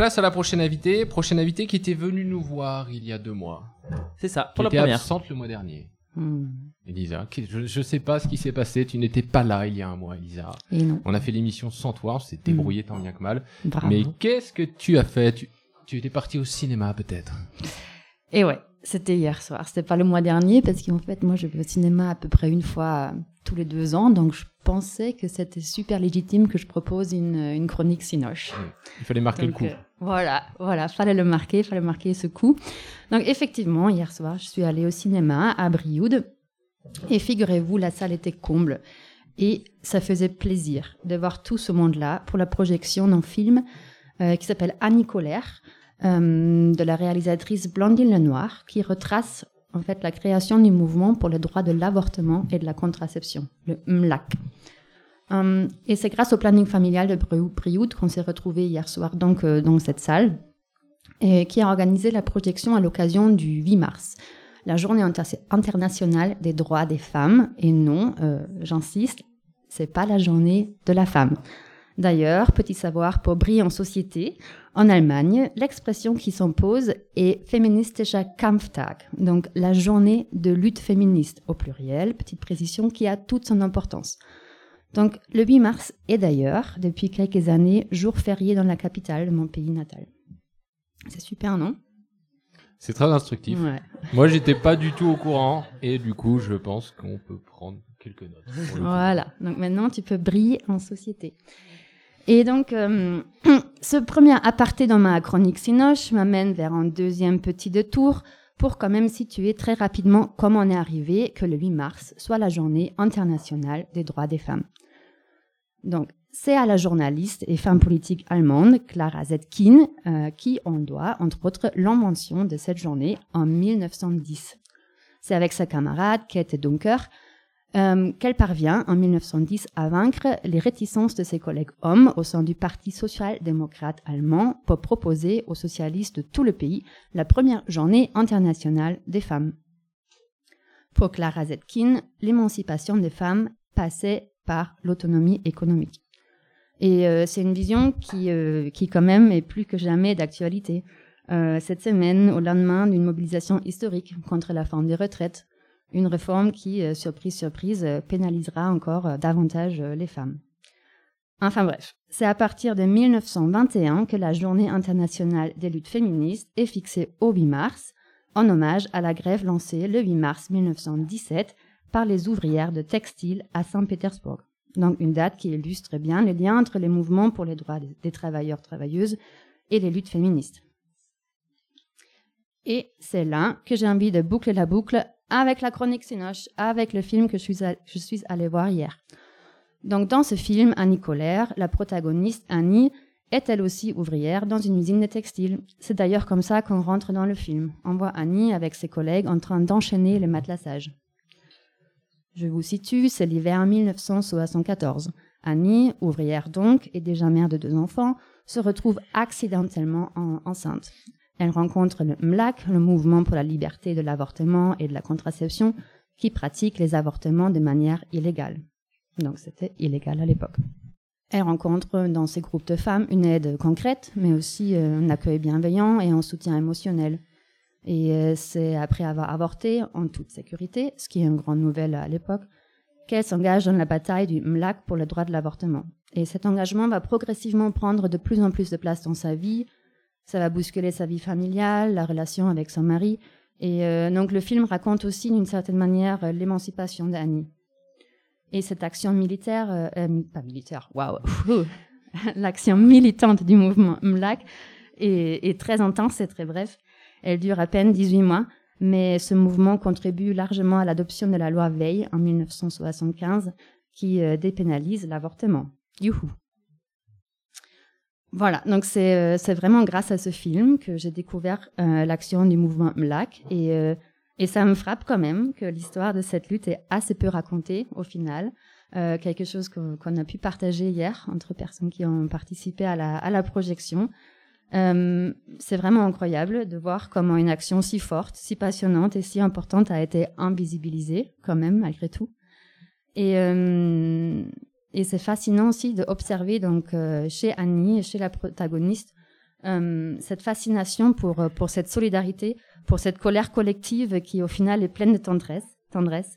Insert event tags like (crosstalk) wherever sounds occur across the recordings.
place à la prochaine invitée. Prochaine invitée qui était venue nous voir il y a deux mois. C'est ça, Qui pour la était première. absente le mois dernier. Hmm. Elisa, qui- je, je sais pas ce qui s'est passé. Tu n'étais pas là il y a un mois, Elisa. Et non, On a fait l'émission sans toi. On s'est débrouillé tant bien que mal. bravo. Mais qu'est-ce que tu as fait? Tu, tu étais parti au cinéma peut-être. Et ouais, c'était hier soir. C'était pas le mois dernier parce qu'en fait, moi, je vais au cinéma à peu près une fois euh, tous les deux ans. Donc, je pensais que c'était super légitime que je propose une, une chronique Sinoche. Il fallait marquer Donc, le coup. euh, voilà, voilà, fallait le marquer, fallait marquer ce coup. Donc effectivement, hier soir, je suis allée au cinéma à Brioude et figurez-vous, la salle était comble et ça faisait plaisir de voir tout ce monde-là pour la projection d'un film euh, qui s'appelle Annie Colère euh, de la réalisatrice Blandine Lenoir qui retrace en fait la création du mouvement pour le droit de l'avortement et de la contraception, le MLAC. Hum, et c'est grâce au planning familial de Briou- Brioude qu'on s'est retrouvés hier soir donc euh, dans cette salle et qui a organisé la projection à l'occasion du 8 mars, la journée inter- internationale des droits des femmes. Et non, euh, j'insiste, c'est pas la journée de la femme. D'ailleurs, petit savoir pour briller en société, en Allemagne, l'expression qui s'impose est Feministischer Kampftag, donc la journée de lutte féministe au pluriel, petite précision qui a toute son importance. Donc le 8 mars est d'ailleurs, depuis quelques années, jour férié dans la capitale de mon pays natal. C'est super, non? C'est très instructif. Ouais. Moi, j'étais pas du tout au courant et du coup, je pense qu'on peut prendre quelques notes. Voilà, donc maintenant tu peux briller en société. Et donc, euh, (clears throat) ce premier aparté dans ma chronique Sinoche m'amène vers un deuxième petit détour pour quand même situer très rapidement comment on est arrivé que le 8 mars soit la journée internationale des droits des femmes. Donc, c'est à la journaliste et femme politique allemande Clara Zetkin euh, qui on doit, entre autres, l'invention de cette journée en 1910. C'est avec sa camarade Kate Dunker euh, qu'elle parvient en 1910 à vaincre les réticences de ses collègues hommes au sein du Parti social-démocrate allemand pour proposer aux socialistes de tout le pays la première journée internationale des femmes. Pour Clara Zetkin, l'émancipation des femmes passait par l'autonomie économique. Et euh, c'est une vision qui, euh, qui quand même est plus que jamais d'actualité. Cette semaine, au lendemain d'une mobilisation historique contre la forme des retraites, une réforme qui, euh, surprise, surprise, euh, pénalisera encore euh, davantage les femmes. Enfin bref, c'est à partir de 1921 que la journée internationale des luttes féministes est fixée au 8 mars, en hommage à la grève lancée le 8 mars 1917 par les ouvrières de textile à Saint-Pétersbourg. Donc une date qui illustre bien le lien entre les mouvements pour les droits des- des travailleurs-travailleuses et les luttes féministes. Et c'est là que j'ai envie de boucler la boucle avec la chronique Sinoche, avec le film que je suis, allée voir hier. Donc dans ce film, Annie Colère, la protagoniste Annie, est elle aussi ouvrière dans une usine de textile. C'est d'ailleurs comme ça qu'on rentre dans le film. On voit Annie avec ses collègues en train d'enchaîner le matelassages. Je vous situe, c'est l'hiver 1974. Annie, ouvrière donc, et déjà mère de deux enfants, se retrouve accidentellement en- enceinte. Elle rencontre le MLAC, le mouvement pour la liberté de l'avortement et de la contraception, qui pratique les avortements de manière illégale. Donc c'était illégal à l'époque. Elle rencontre dans ces groupes de femmes une aide concrète, mais aussi euh, un accueil bienveillant et un soutien émotionnel. Et euh, c'est après avoir avorté en toute sécurité, ce qui est une grande nouvelle à l'époque, qu'elle s'engage dans la bataille du MLAC pour le droit de l'avortement. Et cet engagement va progressivement prendre de plus en plus de place dans sa vie. Ça va bousculer sa vie familiale, la relation avec son mari. Et euh, donc le film raconte aussi d'une certaine manière euh, l'émancipation d'Annie. Et cette action militaire, euh, pas militaire, waouh, ouh, (laughs) l'action militante du mouvement MLAC est, très intense et très bref. Elle dure à peine 18 mois, mais ce mouvement contribue largement à l'adoption de la loi Veil en 1975 qui dépénalise l'avortement. Youhou. Voilà, donc c'est euh, c'est vraiment grâce à ce film que j'ai découvert euh, l'action du mouvement MLAC et, euh, et ça me frappe quand même que l'histoire de cette lutte est assez peu racontée au final. Euh, quelque chose qu'on a pu partager hier entre personnes qui ont participé à la, à la projection. Euh, c'est vraiment incroyable de voir comment une action si forte, si passionnante et si importante a été invisibilisée quand même malgré tout. Et, euh, et c'est fascinant aussi d'observer donc euh, chez Annie et chez la protagoniste euh, cette fascination pour, pour cette solidarité, pour cette colère collective qui au final est pleine de tendresse, tendresse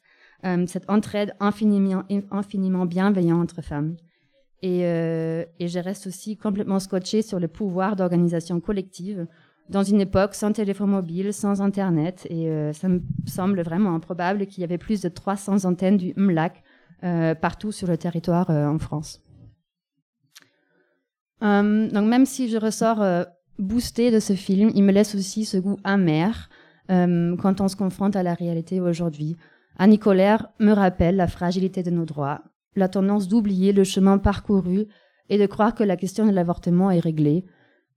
cette entraide infiniment, bienveillante entre femmes. Et, et je reste aussi complètement scotchée sur le pouvoir d'organisation collective dans une époque sans téléphone mobile, sans Internet. Et euh, ça me semble vraiment improbable qu'il y avait plus de 300 antennes du MLAC euh, partout sur le territoire euh, en France. donc même si je ressors boosté de ce film, il me laisse aussi ce goût amer quand on se confronte à la réalité aujourd'hui. Annie Colère me rappelle la fragilité de nos droits, la tendance d'oublier le chemin parcouru et de croire que la question de l'avortement est réglée,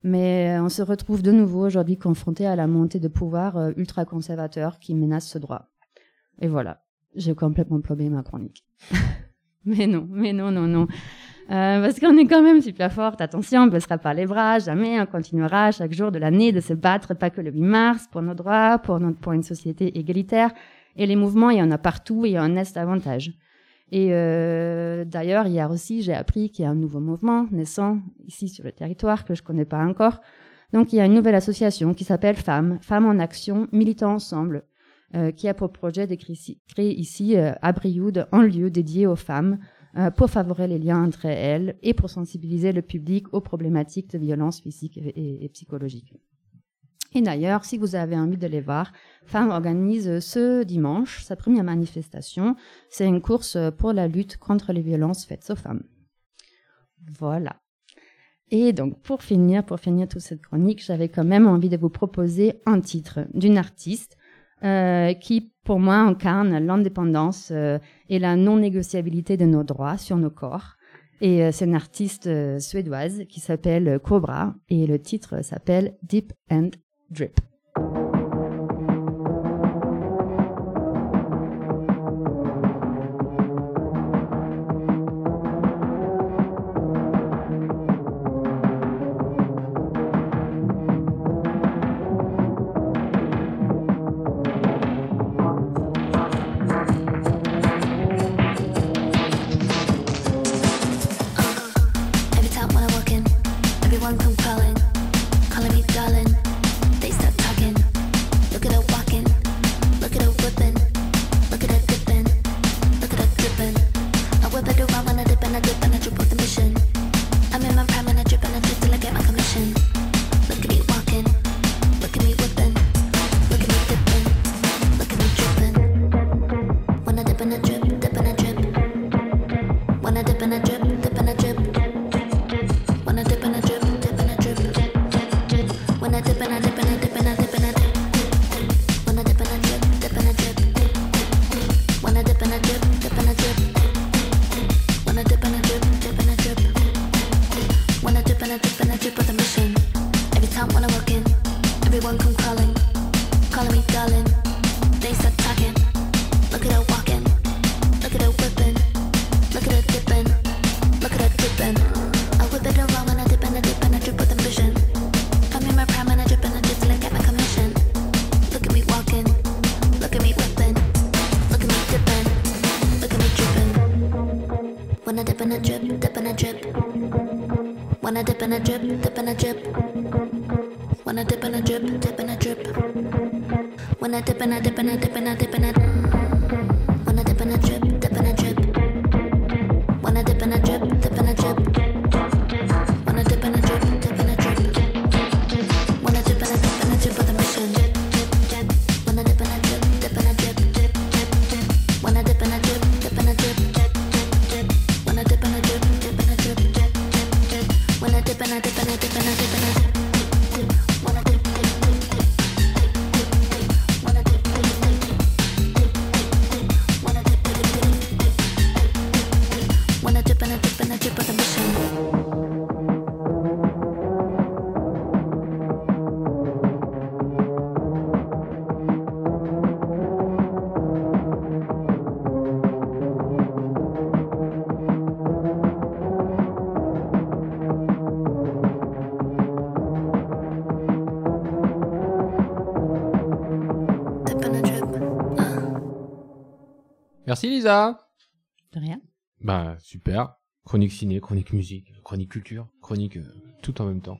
mais euh, on se retrouve de nouveau aujourd'hui confronté à la montée de pouvoirs euh, ultra-conservateurs qui menacent ce droit. Et voilà, j'ai complètement plombé ma chronique. (laughs) mais non, mais non, non, non. Euh, parce qu'on est quand même super forte. Attention, on ne baissera pas les bras, jamais. On continuera chaque jour de l'année de se battre, pas que le 8 mars, pour nos droits, pour, notre, pour une société égalitaire. Et les mouvements, il y en a partout et en est davantage. Et euh, d'ailleurs, hier aussi, j'ai appris qu'il y a un nouveau mouvement naissant ici sur le territoire que je connais pas encore. Donc, il y a une nouvelle association qui s'appelle Femmes, Femmes en Action, Militants Ensemble, qui a pour projet de créer ici euh, à Brioude un lieu dédié aux femmes euh, pour favoriser les liens entre elles et pour sensibiliser le public aux problématiques de violence physique et, et psychologique. Et d'ailleurs, si vous avez envie de les voir, Femmes organise ce dimanche sa première manifestation. C'est une course pour la lutte contre les violences faites aux femmes. Voilà. Et donc, pour finir, pour finir toute cette chronique, j'avais quand même envie de vous proposer un titre d'une artiste euh, qui, pour moi, incarne l'indépendance euh, et la non-négociabilité de nos droits sur nos corps. Et euh, c'est une artiste suédoise qui s'appelle Cobra et le titre s'appelle Deep and Drip. calling me darling. They start When I dip and I drip, dip and I drip. When I dip and I dip and I dip and I dip and I. Dip. Merci Lisa. De rien. Bah super. Chronique ciné, chronique musique, chronique culture, chronique euh, tout en même temps.